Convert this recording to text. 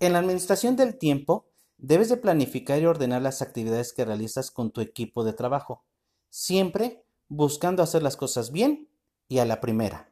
En la administración del tiempo, debes de planificar y ordenar las actividades que realizas con tu equipo de trabajo, siempre buscando hacer las cosas bien y a la primera.